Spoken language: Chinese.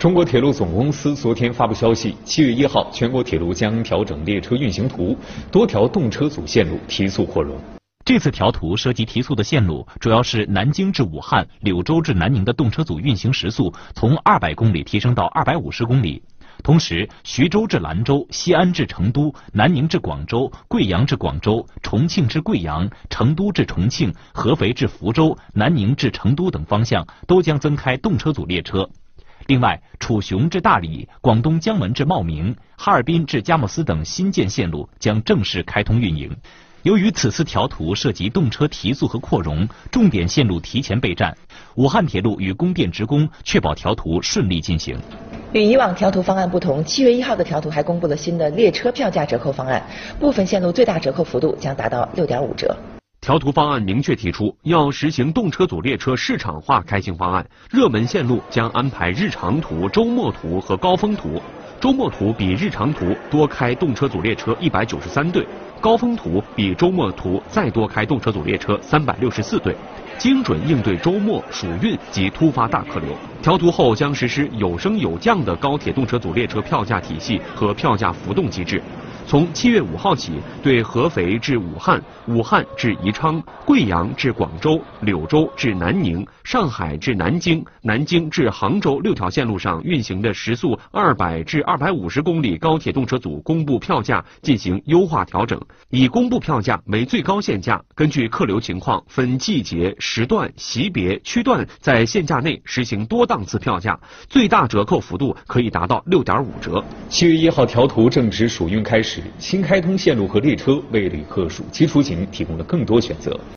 中国铁路总公司昨天发布消息，七月一号，全国铁路将调整列车运行图，多条动车组线路提速扩容。这次调图涉及提速的线路，主要是南京至武汉、柳州至南宁的动车组运行时速从二百公里提升到二百五十公里。同时，徐州至兰州、西安至成都、南宁至广州、贵阳至广州、重庆至贵阳、成都至重庆、合肥至福州、南宁至成都等方向都将增开动车组列车。另外，楚雄至大理、广东江门至茂名、哈尔滨至佳木斯等新建线路将正式开通运营。由于此次调图涉及动车提速和扩容，重点线路提前备战，武汉铁路与供电职工确保调图顺利进行。与以往调图方案不同，七月一号的调图还公布了新的列车票价折扣方案，部分线路最大折扣幅度将达到六点五折。调图方案明确提出，要实行动车组列车市场化开行方案，热门线路将安排日常图、周末图和高峰图。周末图比日常图多开动车组列车一百九十三对，高峰图比周末图再多开动车组列车三百六十四对，精准应对周末、暑运及突发大客流。调图后将实施有升有降的高铁动车组列车票价体系和票价浮动机制。从七月五号起，对合肥至武汉、武汉至宜昌、贵阳至广州、柳州至南宁、上海至南京、南京至杭州六条线路上运行的时速二百至二百五十公里高铁动车组公布票价进行优化调整，以公布票价为最高限价，根据客流情况分季节、时段、级别、区段在限价内实行多档次票价，最大折扣幅度可以达到六点五折。七月一号调图正值暑运开始。新开通线路和列车为旅客暑期出行提供了更多选择。